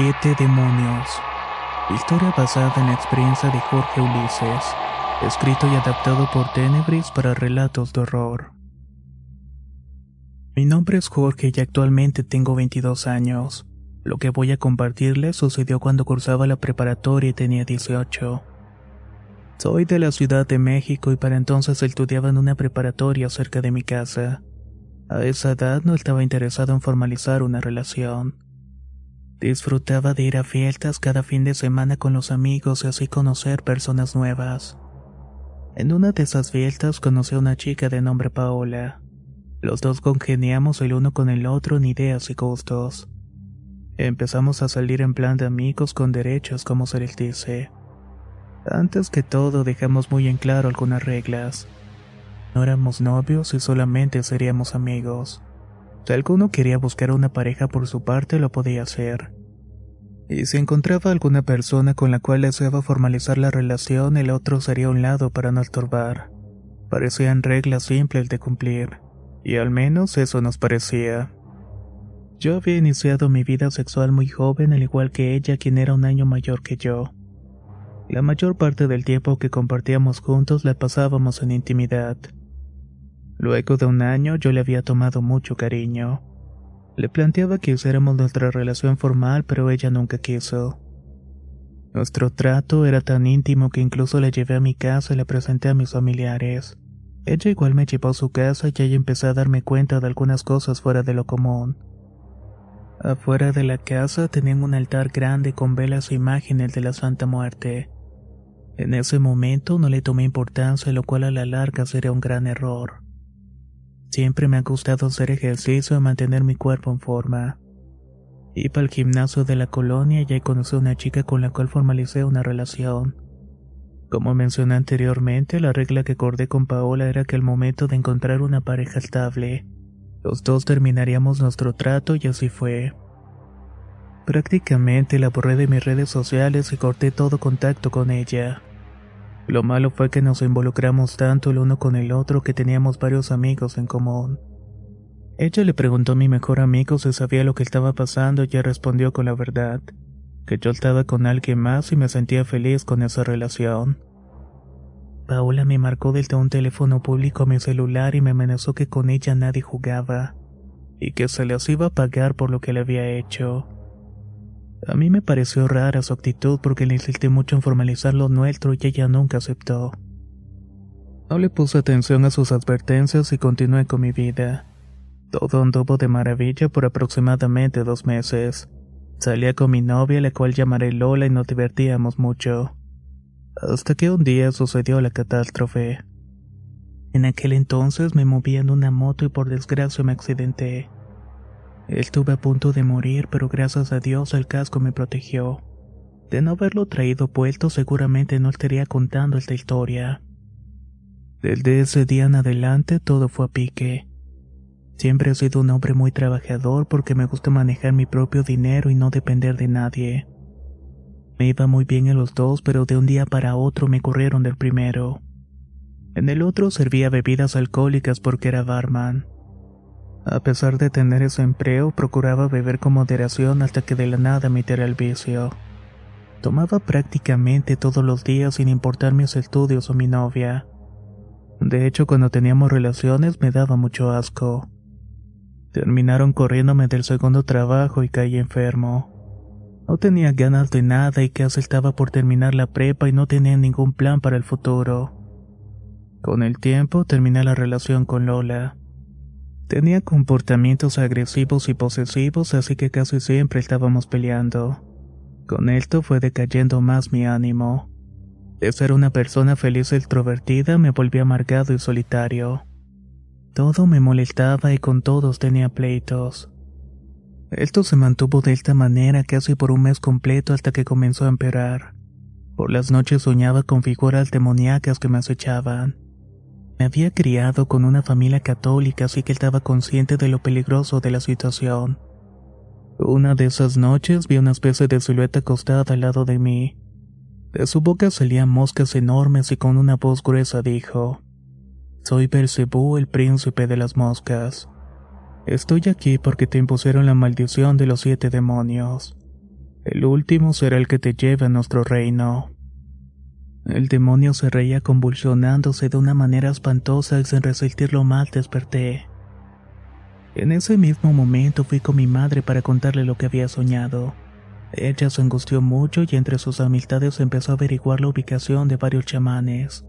Siete demonios. Historia basada en la experiencia de Jorge Ulises. Escrito y adaptado por Tenebris para relatos de horror. Mi nombre es Jorge y actualmente tengo 22 años. Lo que voy a compartirles sucedió cuando cursaba la preparatoria y tenía 18. Soy de la Ciudad de México y para entonces estudiaba en una preparatoria cerca de mi casa. A esa edad no estaba interesado en formalizar una relación. Disfrutaba de ir a fiestas cada fin de semana con los amigos y así conocer personas nuevas. En una de esas fiestas conocí a una chica de nombre Paola. Los dos congeniamos el uno con el otro en ideas y gustos. Empezamos a salir en plan de amigos con derechos, como se les dice. Antes que todo dejamos muy en claro algunas reglas. No éramos novios y solamente seríamos amigos. Si alguno quería buscar una pareja por su parte, lo podía hacer. Y si encontraba alguna persona con la cual deseaba formalizar la relación, el otro sería a un lado para no estorbar. Parecían reglas simples de cumplir, y al menos eso nos parecía. Yo había iniciado mi vida sexual muy joven, al igual que ella, quien era un año mayor que yo. La mayor parte del tiempo que compartíamos juntos la pasábamos en intimidad. Luego de un año yo le había tomado mucho cariño. Le planteaba que hiciéramos nuestra relación formal, pero ella nunca quiso. Nuestro trato era tan íntimo que incluso la llevé a mi casa y la presenté a mis familiares. Ella igual me llevó a su casa y ahí empecé a darme cuenta de algunas cosas fuera de lo común. Afuera de la casa tenían un altar grande con velas e imágenes de la Santa Muerte. En ese momento no le tomé importancia, lo cual a la larga sería un gran error. Siempre me ha gustado hacer ejercicio y mantener mi cuerpo en forma. Iba al gimnasio de la colonia y ahí conocí a una chica con la cual formalicé una relación. Como mencioné anteriormente, la regla que acordé con Paola era que al momento de encontrar una pareja estable, los dos terminaríamos nuestro trato y así fue. Prácticamente la borré de mis redes sociales y corté todo contacto con ella. Lo malo fue que nos involucramos tanto el uno con el otro que teníamos varios amigos en común. Ella le preguntó a mi mejor amigo si sabía lo que estaba pasando y él respondió con la verdad, que yo estaba con alguien más y me sentía feliz con esa relación. Paola me marcó desde un teléfono público a mi celular y me amenazó que con ella nadie jugaba, y que se les iba a pagar por lo que le había hecho. A mí me pareció rara su actitud porque le insistí mucho en formalizar lo nuestro y ella nunca aceptó. No le puse atención a sus advertencias y continué con mi vida. Todo anduvo de maravilla por aproximadamente dos meses. Salía con mi novia, la cual llamaré Lola, y nos divertíamos mucho. Hasta que un día sucedió la catástrofe. En aquel entonces me movía en una moto y por desgracia me accidenté. Estuve a punto de morir, pero gracias a Dios el casco me protegió. De no haberlo traído puesto, seguramente no estaría contando esta historia. Desde ese día en adelante todo fue a pique. Siempre he sido un hombre muy trabajador porque me gusta manejar mi propio dinero y no depender de nadie. Me iba muy bien en los dos, pero de un día para otro me corrieron del primero. En el otro servía bebidas alcohólicas porque era barman. A pesar de tener ese empleo, procuraba beber con moderación hasta que de la nada me el vicio. Tomaba prácticamente todos los días sin importar mis estudios o mi novia. De hecho, cuando teníamos relaciones me daba mucho asco. Terminaron corriéndome del segundo trabajo y caí enfermo. No tenía ganas de nada y casi estaba por terminar la prepa y no tenía ningún plan para el futuro. Con el tiempo terminé la relación con Lola. Tenía comportamientos agresivos y posesivos, así que casi siempre estábamos peleando. Con esto fue decayendo más mi ánimo. De ser una persona feliz e extrovertida me volví amargado y solitario. Todo me molestaba y con todos tenía pleitos. Esto se mantuvo de esta manera casi por un mes completo hasta que comenzó a empeorar. Por las noches soñaba con figuras demoníacas que me acechaban. Me había criado con una familia católica, así que estaba consciente de lo peligroso de la situación. Una de esas noches vi una especie de silueta acostada al lado de mí. De su boca salían moscas enormes y con una voz gruesa dijo: Soy Belcebú, el príncipe de las moscas. Estoy aquí porque te impusieron la maldición de los siete demonios. El último será el que te lleve a nuestro reino. El demonio se reía convulsionándose de una manera espantosa y sin resistirlo mal desperté. En ese mismo momento fui con mi madre para contarle lo que había soñado. Ella se angustió mucho y entre sus amistades empezó a averiguar la ubicación de varios chamanes.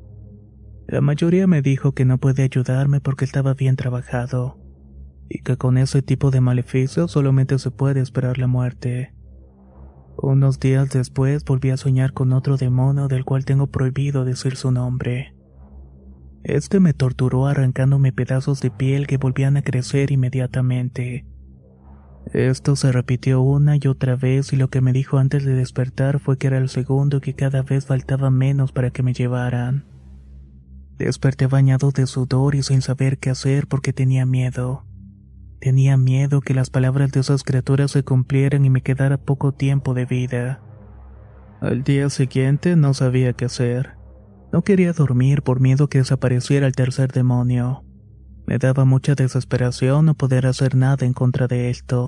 La mayoría me dijo que no puede ayudarme porque estaba bien trabajado, y que con ese tipo de maleficios solamente se puede esperar la muerte. Unos días después volví a soñar con otro demonio del cual tengo prohibido decir su nombre. Este me torturó arrancándome pedazos de piel que volvían a crecer inmediatamente. Esto se repitió una y otra vez y lo que me dijo antes de despertar fue que era el segundo y que cada vez faltaba menos para que me llevaran. Desperté bañado de sudor y sin saber qué hacer porque tenía miedo. Tenía miedo que las palabras de esas criaturas se cumplieran y me quedara poco tiempo de vida. Al día siguiente no sabía qué hacer. No quería dormir por miedo que desapareciera el tercer demonio. Me daba mucha desesperación no poder hacer nada en contra de esto.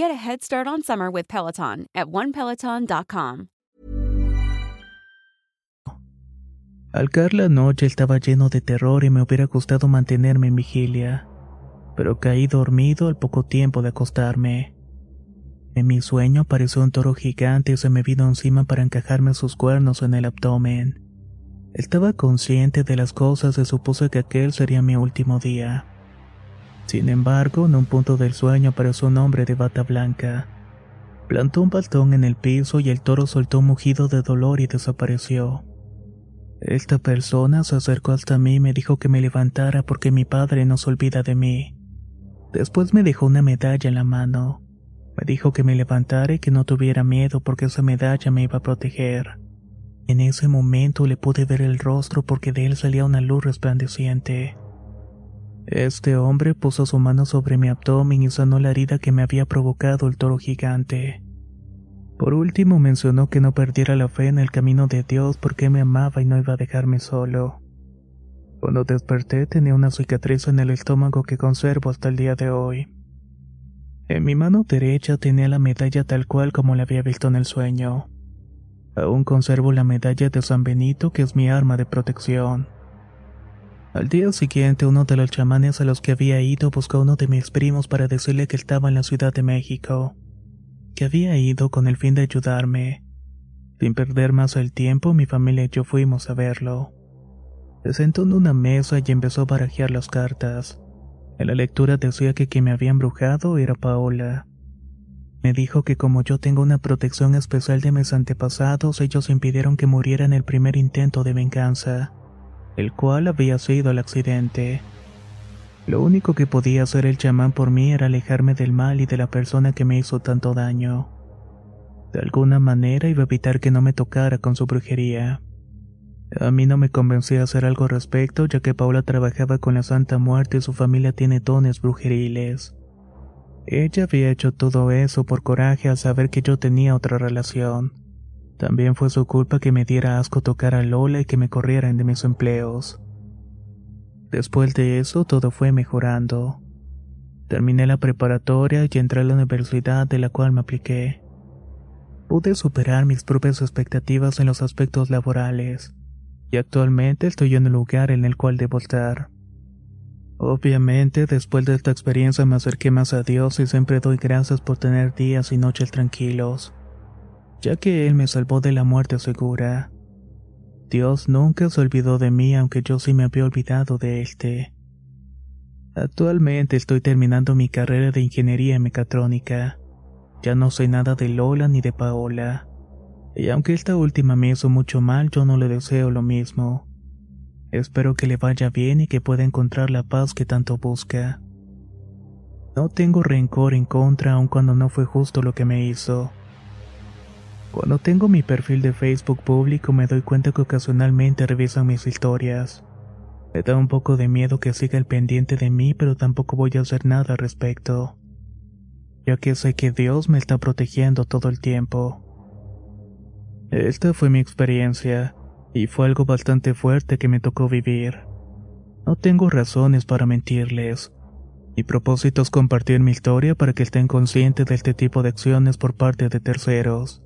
Get a head start on summer with Peloton at onepeloton.com. Al caer la noche estaba lleno de terror y me hubiera gustado mantenerme en vigilia, pero caí dormido al poco tiempo de acostarme. En mi sueño apareció un toro gigante y se me vino encima para encajarme sus cuernos en el abdomen. Estaba consciente de las cosas y supuse que aquel sería mi último día. Sin embargo, en un punto del sueño apareció un hombre de bata blanca. Plantó un bastón en el piso y el toro soltó un mugido de dolor y desapareció. Esta persona se acercó hasta mí y me dijo que me levantara porque mi padre no se olvida de mí. Después me dejó una medalla en la mano. Me dijo que me levantara y que no tuviera miedo porque esa medalla me iba a proteger. En ese momento le pude ver el rostro porque de él salía una luz resplandeciente. Este hombre puso su mano sobre mi abdomen y sanó la herida que me había provocado el toro gigante. Por último mencionó que no perdiera la fe en el camino de Dios porque me amaba y no iba a dejarme solo. Cuando desperté tenía una cicatriz en el estómago que conservo hasta el día de hoy. En mi mano derecha tenía la medalla tal cual como la había visto en el sueño. Aún conservo la medalla de San Benito que es mi arma de protección. Al día siguiente, uno de los chamanes a los que había ido buscó a uno de mis primos para decirle que estaba en la Ciudad de México, que había ido con el fin de ayudarme. Sin perder más el tiempo, mi familia y yo fuimos a verlo. Se sentó en una mesa y empezó a barajear las cartas. En la lectura decía que quien me había embrujado era Paola. Me dijo que como yo tengo una protección especial de mis antepasados, ellos impidieron que muriera en el primer intento de venganza, el cual había sido el accidente. Lo único que podía hacer el chamán por mí era alejarme del mal y de la persona que me hizo tanto daño. De alguna manera iba a evitar que no me tocara con su brujería. A mí no me convencía hacer algo al respecto, ya que Paula trabajaba con la Santa Muerte y su familia tiene dones brujeriles. Ella había hecho todo eso por coraje al saber que yo tenía otra relación. También fue su culpa que me diera asco tocar a Lola y que me corrieran de mis empleos. Después de eso todo fue mejorando. Terminé la preparatoria y entré a la universidad de la cual me apliqué. Pude superar mis propias expectativas en los aspectos laborales, y actualmente estoy en el lugar en el cual debo estar. Obviamente, después de esta experiencia me acerqué más a Dios y siempre doy gracias por tener días y noches tranquilos, ya que Él me salvó de la muerte segura. Dios nunca se olvidó de mí aunque yo sí me había olvidado de este. Actualmente estoy terminando mi carrera de ingeniería en mecatrónica. Ya no sé nada de Lola ni de Paola. Y aunque esta última me hizo mucho mal, yo no le deseo lo mismo. Espero que le vaya bien y que pueda encontrar la paz que tanto busca. No tengo rencor en contra aun cuando no fue justo lo que me hizo. Cuando tengo mi perfil de Facebook público me doy cuenta que ocasionalmente revisan mis historias. Me da un poco de miedo que siga el pendiente de mí, pero tampoco voy a hacer nada al respecto, ya que sé que Dios me está protegiendo todo el tiempo. Esta fue mi experiencia, y fue algo bastante fuerte que me tocó vivir. No tengo razones para mentirles. Mi propósito es compartir mi historia para que estén conscientes de este tipo de acciones por parte de terceros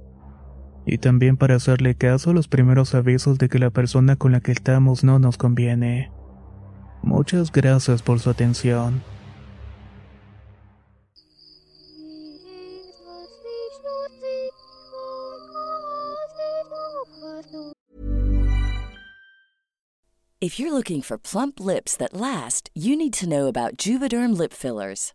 y también para hacerle caso a los primeros avisos de que la persona con la que estamos no nos conviene. Muchas gracias por su atención. If you're looking for plump lips that last, you need to know about Juvederm lip fillers.